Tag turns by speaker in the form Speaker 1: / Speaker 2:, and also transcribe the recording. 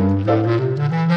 Speaker 1: Música